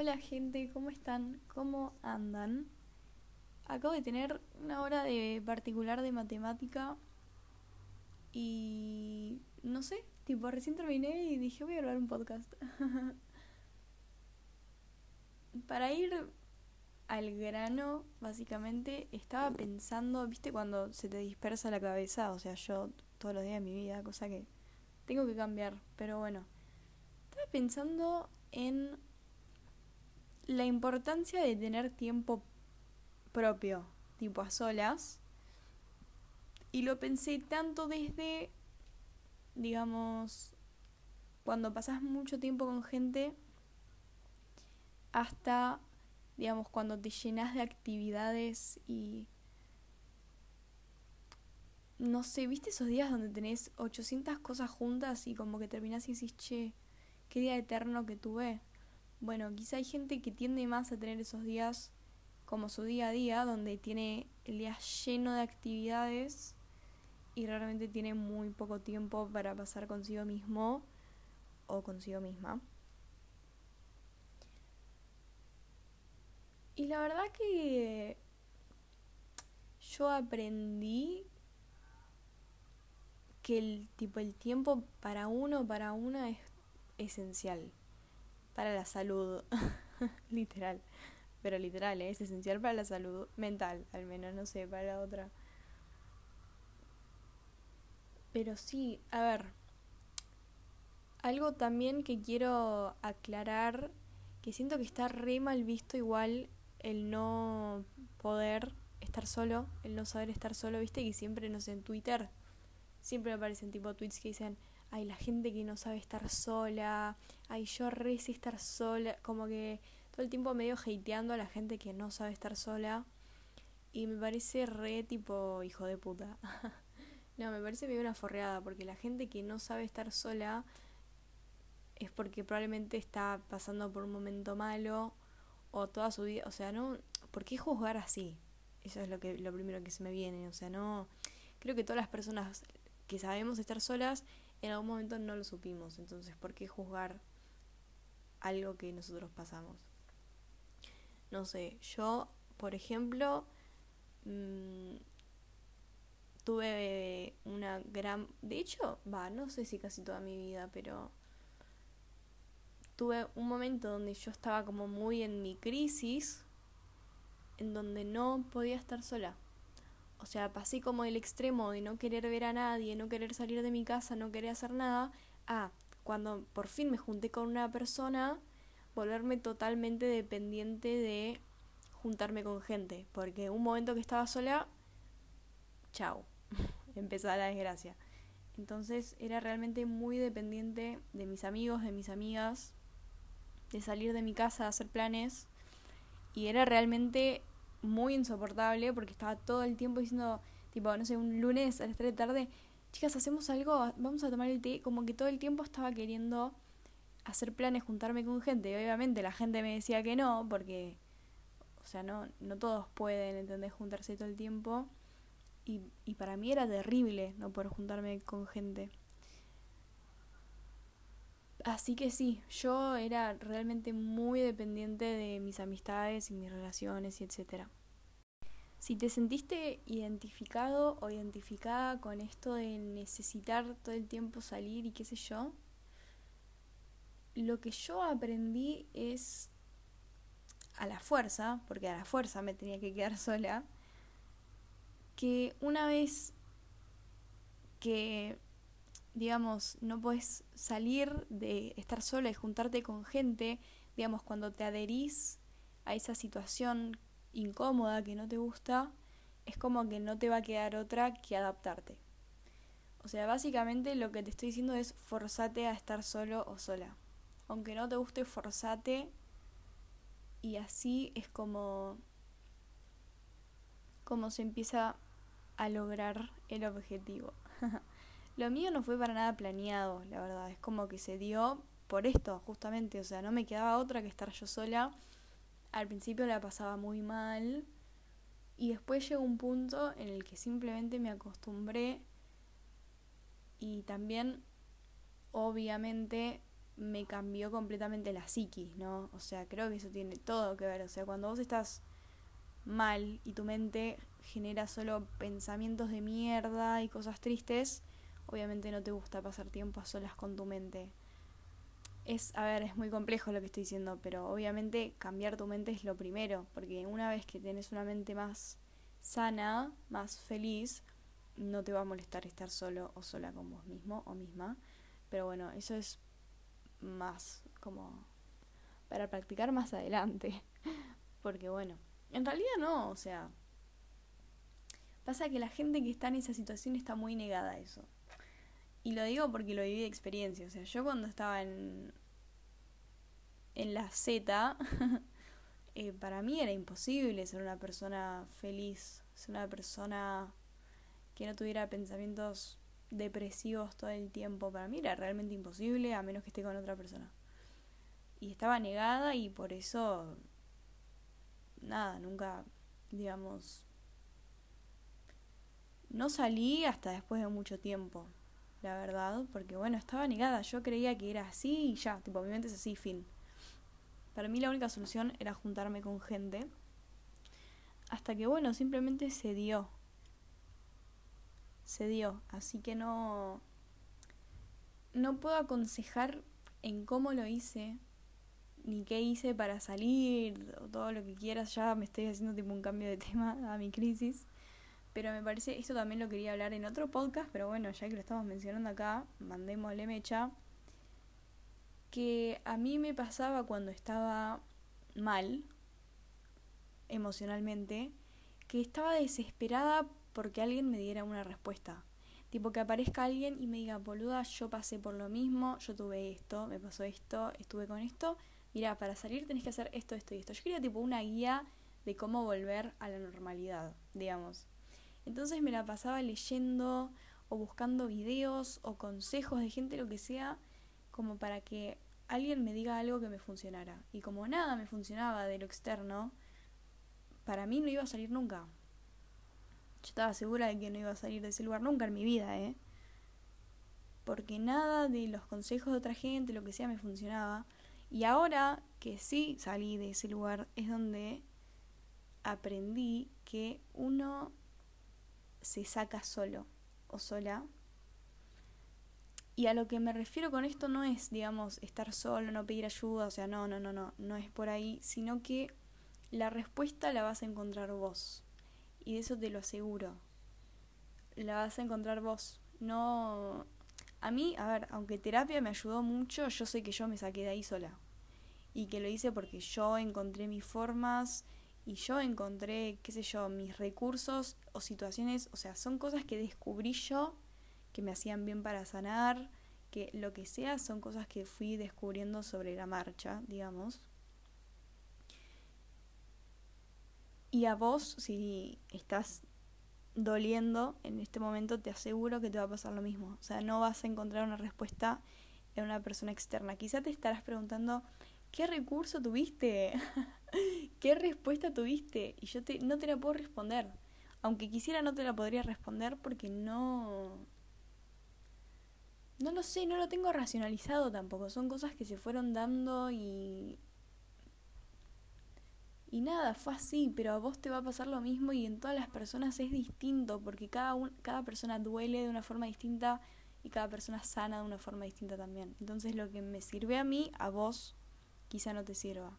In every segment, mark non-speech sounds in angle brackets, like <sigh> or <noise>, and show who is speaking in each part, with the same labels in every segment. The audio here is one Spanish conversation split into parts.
Speaker 1: Hola gente, ¿cómo están? ¿Cómo andan? Acabo de tener una hora de particular de matemática y no sé, tipo recién terminé y dije voy a grabar un podcast. <laughs> Para ir al grano, básicamente, estaba pensando, ¿viste cuando se te dispersa la cabeza? O sea, yo todos los días de mi vida, cosa que tengo que cambiar, pero bueno. Estaba pensando en la importancia de tener tiempo propio, tipo a solas. Y lo pensé tanto desde, digamos, cuando pasas mucho tiempo con gente, hasta digamos, cuando te llenas de actividades y... No sé, ¿viste esos días donde tenés 800 cosas juntas y como que terminás y decís, che, qué día eterno que tuve? Bueno, quizá hay gente que tiende más a tener esos días como su día a día, donde tiene el día lleno de actividades y realmente tiene muy poco tiempo para pasar consigo mismo o consigo misma. Y la verdad que yo aprendí que el tipo el tiempo para uno, para una es esencial para la salud, <laughs> literal, pero literal, ¿eh? es esencial para la salud mental, al menos, no sé, para la otra. Pero sí, a ver, algo también que quiero aclarar, que siento que está re mal visto igual el no poder estar solo, el no saber estar solo, viste que siempre, no en Twitter, siempre aparecen tipo tweets que dicen, ay, la gente que no sabe estar sola, ay, yo re sé estar sola, como que todo el tiempo medio hateando a la gente que no sabe estar sola. Y me parece re tipo hijo de puta. <laughs> no, me parece medio una forreada, porque la gente que no sabe estar sola es porque probablemente está pasando por un momento malo o toda su vida, o sea, no, ¿por qué juzgar así? Eso es lo que lo primero que se me viene, o sea, no creo que todas las personas que sabemos estar solas en algún momento no lo supimos, entonces ¿por qué juzgar algo que nosotros pasamos? No sé, yo, por ejemplo, mmm, tuve una gran, de hecho, va, no sé si casi toda mi vida, pero tuve un momento donde yo estaba como muy en mi crisis, en donde no podía estar sola. O sea, pasé como el extremo de no querer ver a nadie, no querer salir de mi casa, no querer hacer nada, a cuando por fin me junté con una persona, volverme totalmente dependiente de juntarme con gente. Porque un momento que estaba sola, chao, <laughs> empezaba la desgracia. Entonces era realmente muy dependiente de mis amigos, de mis amigas, de salir de mi casa a hacer planes y era realmente muy insoportable porque estaba todo el tiempo diciendo, tipo, no sé, un lunes a las 3 de tarde, chicas, hacemos algo, vamos a tomar el té, como que todo el tiempo estaba queriendo hacer planes, juntarme con gente y obviamente la gente me decía que no porque, o sea, no, no todos pueden, ¿entendés? Juntarse todo el tiempo y, y para mí era terrible no poder juntarme con gente. Así que sí, yo era realmente muy dependiente de mis amistades y mis relaciones y etcétera. Si te sentiste identificado o identificada con esto de necesitar todo el tiempo salir y qué sé yo, lo que yo aprendí es a la fuerza, porque a la fuerza me tenía que quedar <laughs> sola, que una vez que digamos, no puedes salir de estar sola y juntarte con gente, digamos, cuando te adherís a esa situación incómoda que no te gusta, es como que no te va a quedar otra que adaptarte. O sea, básicamente lo que te estoy diciendo es forzate a estar solo o sola. Aunque no te guste, forzate y así es como como se empieza a lograr el objetivo. <laughs> Lo mío no fue para nada planeado, la verdad. Es como que se dio por esto, justamente. O sea, no me quedaba otra que estar yo sola. Al principio la pasaba muy mal. Y después llegó un punto en el que simplemente me acostumbré. Y también, obviamente, me cambió completamente la psiquis, ¿no? O sea, creo que eso tiene todo que ver. O sea, cuando vos estás mal y tu mente genera solo pensamientos de mierda y cosas tristes, obviamente no te gusta pasar tiempo a solas con tu mente. Es, a ver, es muy complejo lo que estoy diciendo, pero obviamente cambiar tu mente es lo primero, porque una vez que tienes una mente más sana, más feliz, no te va a molestar estar solo o sola con vos mismo o misma. Pero bueno, eso es más como para practicar más adelante. <laughs> Porque bueno, en realidad no, o sea, pasa que la gente que está en esa situación está muy negada a eso. Y lo digo porque lo viví de experiencia, o sea, yo cuando estaba en en la Z, <laughs> eh, para mí era imposible ser una persona feliz, ser una persona que no tuviera pensamientos depresivos todo el tiempo. Para mí era realmente imposible a menos que esté con otra persona. Y estaba negada y por eso, nada, nunca, digamos, no salí hasta después de mucho tiempo, la verdad, porque bueno, estaba negada, yo creía que era así y ya, tipo, mi mente es así, fin. Para mí la única solución era juntarme con gente, hasta que bueno, simplemente se dio, se dio. Así que no, no puedo aconsejar en cómo lo hice, ni qué hice para salir, o todo lo que quieras. Ya me estoy haciendo tipo un cambio de <laughs> tema a mi crisis. Pero me parece, esto también lo quería hablar en otro podcast, pero bueno, ya que lo estamos mencionando acá, mandémosle mecha. Que a mí me pasaba cuando estaba mal, emocionalmente, que estaba desesperada porque alguien me diera una respuesta. Tipo que aparezca alguien y me diga, boluda, yo pasé por lo mismo, yo tuve esto, me pasó esto, estuve con esto. Mira, para salir tenés que hacer esto, esto y esto. Yo quería tipo una guía de cómo volver a la normalidad, digamos. Entonces me la pasaba leyendo o buscando videos o consejos de gente, lo que sea, como para que alguien me diga algo que me funcionara. Y como nada me funcionaba de lo externo, para mí no iba a salir nunca. Yo estaba segura de que no iba a salir de ese lugar nunca en mi vida, ¿eh? Porque nada de los consejos de otra gente, lo que sea, me funcionaba. Y ahora que sí salí de ese lugar, es donde aprendí que uno se saca solo o sola. Y a lo que me refiero con esto no es, digamos, estar solo, no pedir ayuda, o sea, no, no, no, no, no es por ahí, sino que la respuesta la vas a encontrar vos y de eso te lo aseguro. La vas a encontrar vos. No. A mí, a ver, aunque terapia me ayudó mucho, yo sé que yo me saqué de ahí sola. Y que lo hice porque yo encontré mis formas y yo encontré, qué sé yo, mis recursos o situaciones, o sea, son cosas que descubrí yo que me hacían bien para sanar, que lo que sea son cosas que fui descubriendo sobre la marcha, digamos. Y a vos, si estás doliendo en este momento, te aseguro que te va a pasar lo mismo. O sea, no vas a encontrar una respuesta en una persona externa. Quizá te estarás preguntando, ¿qué recurso tuviste? <laughs> <laughs> ¿Qué respuesta tuviste? Y yo te, no te la puedo responder. Aunque quisiera, no te la podría responder porque no... No lo sé, no lo tengo racionalizado tampoco. Son cosas que se fueron dando y y nada, fue así, pero a vos te va a pasar lo mismo y en todas las personas es distinto, porque cada, cada persona duele de una forma distinta y cada persona sana de una forma distinta también. Entonces lo que me sirve a mí, a vos quizá no te sirva.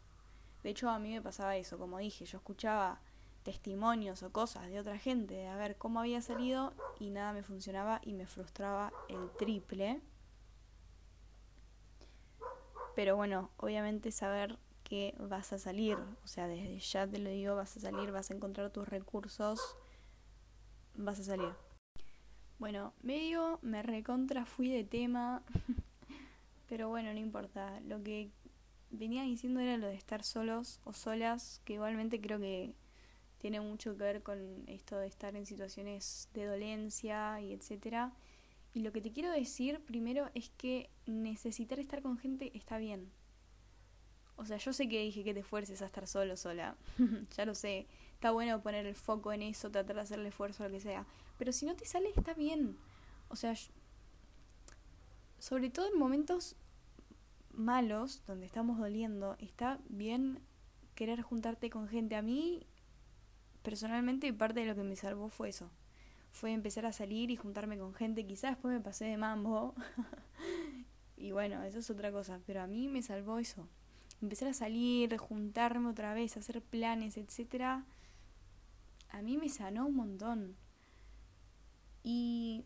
Speaker 1: De hecho, a mí me pasaba eso, como dije, yo escuchaba testimonios o cosas de otra gente de a ver cómo había salido y nada me funcionaba y me frustraba el triple. Pero bueno, obviamente saber que vas a salir, o sea, desde ya te lo digo, vas a salir, vas a encontrar tus recursos, vas a salir. Bueno, medio me recontra fui de tema, <laughs> pero bueno, no importa. Lo que venía diciendo era lo de estar solos o solas, que igualmente creo que tiene mucho que ver con esto de estar en situaciones de dolencia y etcétera. Y lo que te quiero decir primero es que necesitar estar con gente está bien. O sea, yo sé que dije que te esfuerces a estar solo, sola. <laughs> ya lo sé. Está bueno poner el foco en eso, tratar de hacerle esfuerzo, lo que sea. Pero si no te sale, está bien. O sea, sobre todo en momentos malos, donde estamos doliendo, está bien querer juntarte con gente. A mí, personalmente, parte de lo que me salvó fue eso. Fue empezar a salir y juntarme con gente. Quizás después me pasé de mambo. <laughs> y bueno, eso es otra cosa. Pero a mí me salvó eso. Empezar a salir, juntarme otra vez, hacer planes, etcétera. A mí me sanó un montón. Y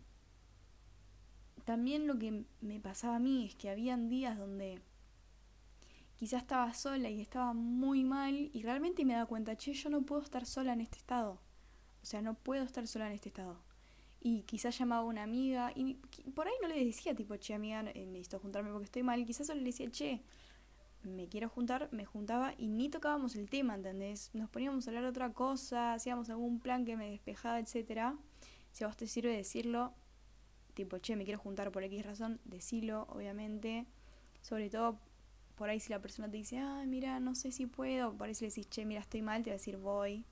Speaker 1: también lo que me pasaba a mí es que habían días donde quizás estaba sola y estaba muy mal y realmente me daba cuenta, che, yo no puedo estar sola en este estado. O sea, no puedo estar sola en este estado. Y quizás llamaba a una amiga y por ahí no le decía tipo, che, amiga, eh, necesito juntarme porque estoy mal. Quizás solo le decía, che, me quiero juntar, me juntaba y ni tocábamos el tema, ¿entendés? Nos poníamos a hablar de otra cosa, hacíamos algún plan que me despejaba, etcétera. Si a vos te sirve decirlo, tipo, che, me quiero juntar por X razón, decilo, obviamente. Sobre todo, por ahí si la persona te dice, ay, mira, no sé si puedo, por ahí le decís, che, mira, estoy mal, te va a decir, voy.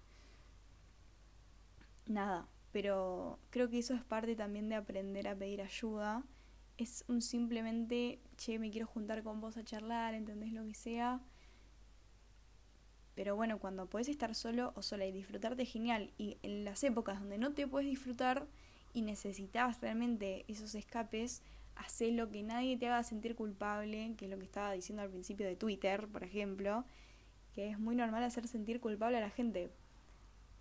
Speaker 1: Nada, pero creo que eso es parte también de aprender a pedir ayuda. Es un simplemente, che, me quiero juntar con vos a charlar, ¿entendés lo que sea? Pero bueno, cuando puedes estar solo o sola y disfrutarte genial, y en las épocas donde no te puedes disfrutar, y necesitas realmente esos escapes, lo que nadie te haga sentir culpable, que es lo que estaba diciendo al principio de Twitter, por ejemplo, que es muy normal hacer sentir culpable a la gente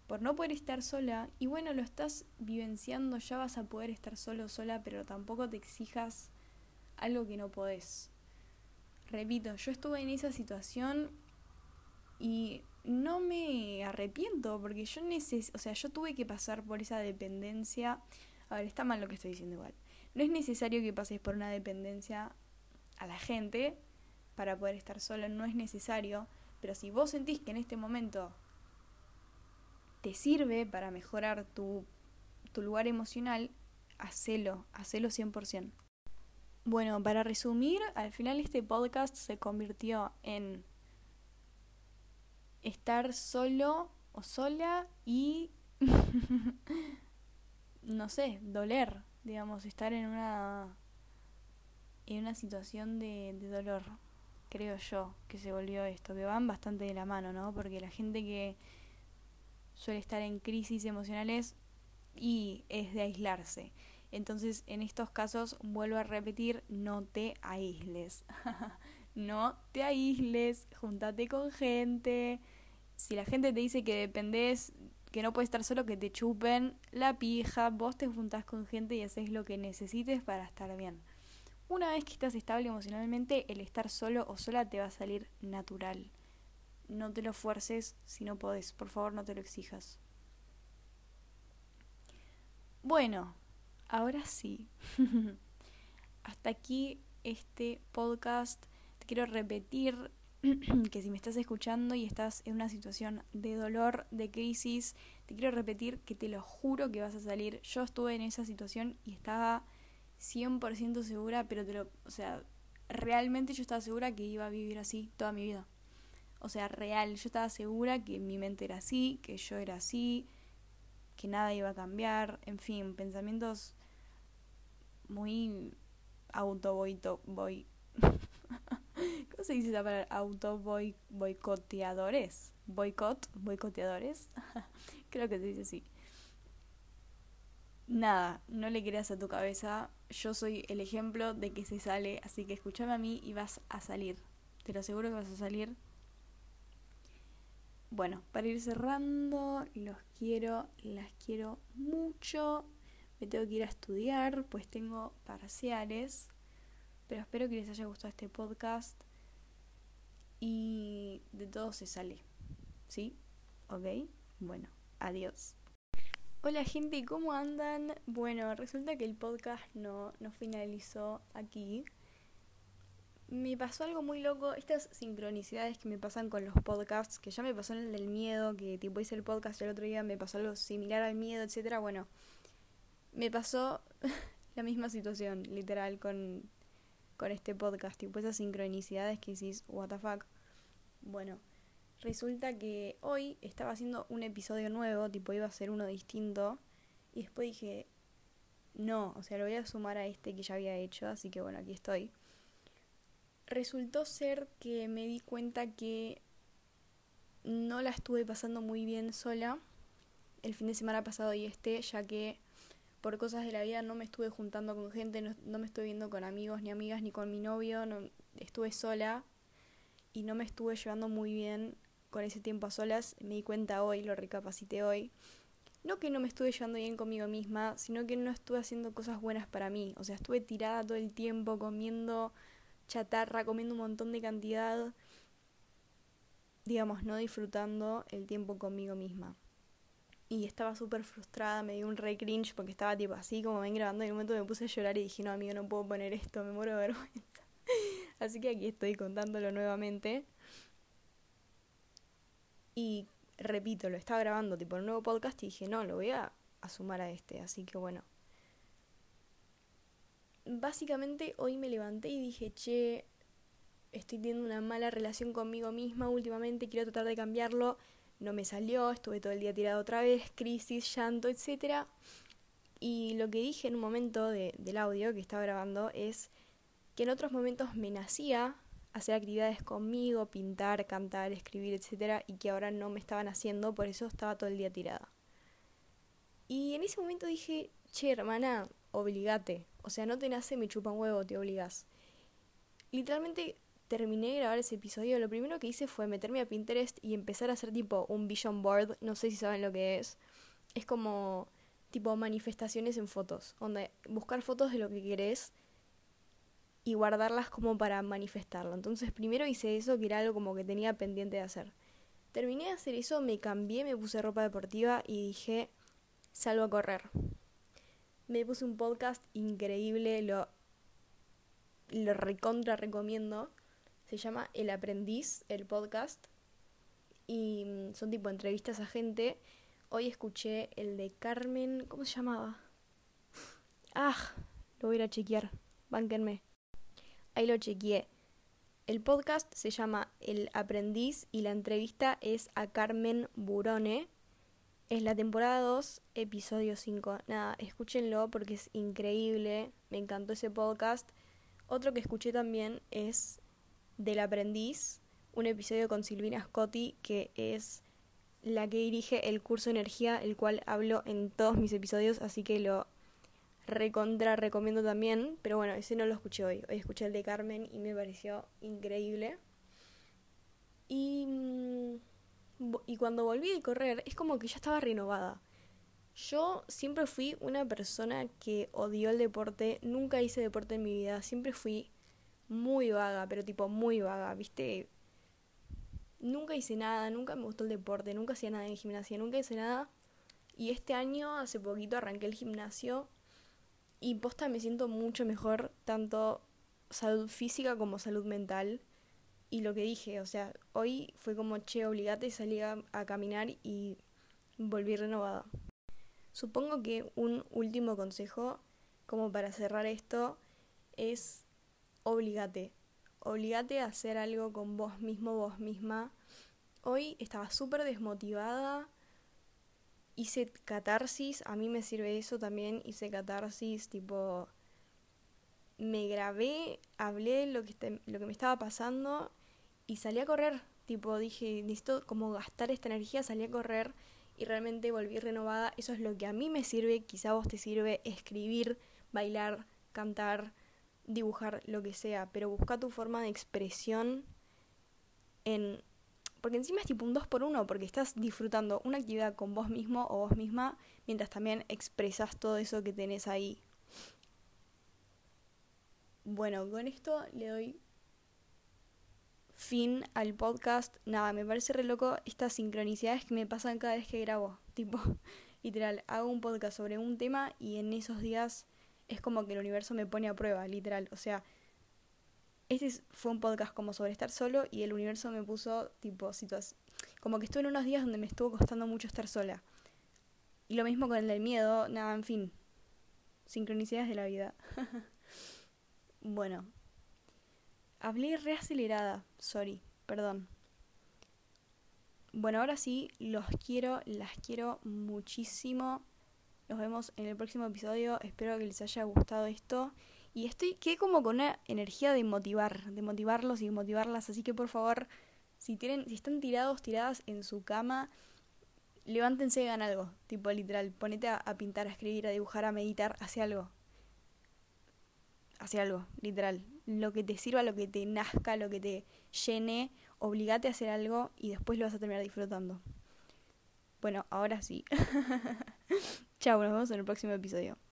Speaker 1: por no poder estar sola. Y bueno, lo estás vivenciando, ya vas a poder estar solo sola, pero tampoco te exijas algo que no podés. Repito, yo estuve en esa situación y no me arrepiento porque yo neces o sea, yo tuve que pasar por esa dependencia. A ver, está mal lo que estoy diciendo igual. No es necesario que pases por una dependencia a la gente para poder estar solo, no es necesario, pero si vos sentís que en este momento te sirve para mejorar tu, tu lugar emocional, hacelo, hacelo 100%. Bueno, para resumir, al final este podcast se convirtió en estar solo o sola y, <laughs> no sé, doler, digamos, estar en una, en una situación de, de dolor, creo yo, que se volvió esto, que van bastante de la mano, ¿no? Porque la gente que suele estar en crisis emocionales y es de aislarse. Entonces, en estos casos, vuelvo a repetir, no te aísles. <laughs> no te aísles, júntate con gente. Si la gente te dice que dependés, que no puedes estar solo, que te chupen la pija, vos te juntás con gente y haces lo que necesites para estar bien. Una vez que estás estable emocionalmente, el estar solo o sola te va a salir natural. No te lo fuerces si no podés, por favor no te lo exijas. Bueno, ahora sí. <laughs> Hasta aquí este podcast quiero repetir <clears throat> que si me estás escuchando y estás en una situación de dolor, de crisis, te quiero repetir que te lo juro que vas a salir. Yo estuve en esa situación y estaba 100% segura, pero te lo, o sea, realmente yo estaba segura que iba a vivir así toda mi vida. O sea, real, yo estaba segura que mi mente era así, que yo era así, que nada iba a cambiar, en fin, pensamientos muy auto voy, voy ¿Cómo se dice esa palabra? Auto boicoteadores. Boicot, boicoteadores. <laughs> Creo que se dice así. Nada, no le creas a tu cabeza. Yo soy el ejemplo de que se sale, así que escúchame a mí y vas a salir. Te lo aseguro que vas a salir. Bueno, para ir cerrando, los quiero, las quiero mucho. Me tengo que ir a estudiar, pues tengo parciales. Pero espero que les haya gustado este podcast. Y de todo se sale. ¿Sí? ¿Ok? Bueno, adiós. Hola gente, ¿cómo andan? Bueno, resulta que el podcast no, no finalizó aquí. Me pasó algo muy loco, estas sincronicidades que me pasan con los podcasts, que ya me pasó en el del miedo, que tipo hice el podcast el otro día, me pasó algo similar al miedo, etcétera. Bueno, me pasó <laughs> la misma situación, literal, con con este podcast, tipo esas sincronicidades que decís, what the fuck. Bueno, resulta que hoy estaba haciendo un episodio nuevo, tipo iba a ser uno distinto, y después dije, no, o sea, lo voy a sumar a este que ya había hecho, así que bueno, aquí estoy. resultó ser que me di cuenta que no la estuve pasando muy bien sola el fin de semana pasado y este, ya que por cosas de la vida no me estuve juntando con gente, no, me estuve viendo con amigos ni amigas ni con mi novio, no, estuve sola y no me estuve llevando muy bien con ese tiempo a solas. Me di cuenta hoy, lo recapacité hoy. No que no me estuve llevando bien conmigo misma, sino que no estuve haciendo cosas buenas para mí. O sea, estuve tirada todo el tiempo comiendo chatarra, comiendo un montón de cantidad, digamos, no disfrutando el tiempo conmigo misma y estaba súper frustrada, me dio un re cringe porque estaba tipo así como ven grabando y en un momento me puse a llorar y dije, no amigo, no puedo poner esto, me muero de vergüenza. <laughs> así que aquí estoy contándolo nuevamente. Y repito, lo estaba grabando tipo un nuevo podcast y dije, no, lo voy a, a sumar a este, así que bueno. Básicamente hoy me levanté y dije, che, estoy teniendo una mala relación conmigo misma últimamente, quiero tratar de cambiarlo no me salió, estuve todo el día tirado otra vez, crisis, llanto, etc. Y lo que dije en un momento del audio que estaba grabando es que en otros momentos me nacía hacer actividades conmigo, pintar, cantar, escribir, etc. y que ahora no me estaban haciendo, por eso estaba todo el día tirada. Y en ese momento dije, che, hermana, obligate. O sea, no te nace, me chupa un huevo, te obligas. Literalmente terminé de grabar ese episodio, lo primero que hice fue meterme a Pinterest y empezar a hacer tipo un vision board, no sé si saben lo que es. Es como tipo manifestaciones en fotos, donde buscar fotos de lo que querés y guardarlas como para manifestarlo. Entonces primero hice eso, que era algo como que tenía pendiente de hacer. Terminé de hacer eso, me cambié, me puse ropa deportiva y dije, salgo a correr. Me puse un podcast increíble, lo, lo recontra recomiendo. Se llama El Aprendiz, el podcast. Y mm, son tipo entrevistas a gente. Hoy escuché el de Carmen. ¿Cómo se llamaba? Ah, lo voy a ir a chequear. Bánquenme. Ahí lo chequeé. El podcast se llama El Aprendiz y la entrevista es a Carmen Burone. Es la temporada 2, episodio 5. Nada, escúchenlo porque es increíble. Me encantó ese podcast. Otro que escuché también es del aprendiz, un episodio con Silvina Scotti, que es la que dirige el curso Energía, el cual hablo en todos mis episodios, así que lo recontra recomiendo también, pero bueno, ese no lo escuché hoy, hoy escuché el de Carmen y me pareció increíble. Y, mm, y cuando volví a correr, es como que ya estaba renovada. Yo siempre fui una persona que odió el deporte, nunca hice deporte en mi vida, siempre fui muy vaga, pero tipo muy vaga, ¿viste? Nunca hice nada, nunca me gustó el deporte, nunca hacía nada en gimnasia, nunca hice nada. Y este año, hace poquito, arranqué el gimnasio y posta me siento mucho mejor, tanto salud física como salud mental. Y lo que dije, o sea, hoy fue como, che, obligate, salí a, a caminar y volví renovada. Supongo que un último consejo, como para cerrar esto, es obligate. Obligate a hacer algo con vos mismo, vos misma. Hoy estaba súper desmotivada. Hice catarsis, a mí me sirve eso también. Hice catarsis, tipo. Me grabé, hablé lo que, este, lo que me estaba pasando y salí a correr. Tipo, dije, necesito como gastar esta energía, salí a correr y realmente volví renovada. Eso es lo que a mí me sirve, quizá a vos te sirve escribir, bailar, cantar, dibujar lo que sea, pero busca tu forma de expresión en... Porque encima es tipo un dos por uno, porque estás disfrutando una actividad con vos mismo o vos misma, mientras también expresas todo eso que tenés ahí. Bueno, con esto le doy fin al podcast. Nada, me parece re loco estas sincronicidades que me pasan cada vez que grabo. Tipo, <laughs> literal, hago un podcast sobre un tema y en esos días es como que el universo me pone a prueba, literal. O sea, este fue un podcast como sobre estar solo y el universo me puso tipo situación. Como que estuve en unos días donde me estuvo costando mucho estar sola. Y lo mismo con el del miedo, nada, en fin. Sincronicidades de la vida. <laughs> bueno. Hablé reacelerada, sorry, perdón. Bueno, ahora sí, los quiero, las quiero muchísimo. Nos vemos en el próximo episodio. Espero que les haya gustado esto Y estoy, quedé como con una energía de motivar, de motivarlos y motivarlas. Así que por favor, si tienen, si están tirados, tiradas en su cama, levántense y hagan algo. Tipo literal, ponete a, a pintar, a escribir, a dibujar, a meditar, hace algo. Hace algo, literal. Lo que te sirva, lo que te nazca, lo que te llene, obligate a hacer algo y después lo vas a terminar disfrutando. Bueno, ahora sí. <laughs> Chao, nos vemos en el próximo episodio.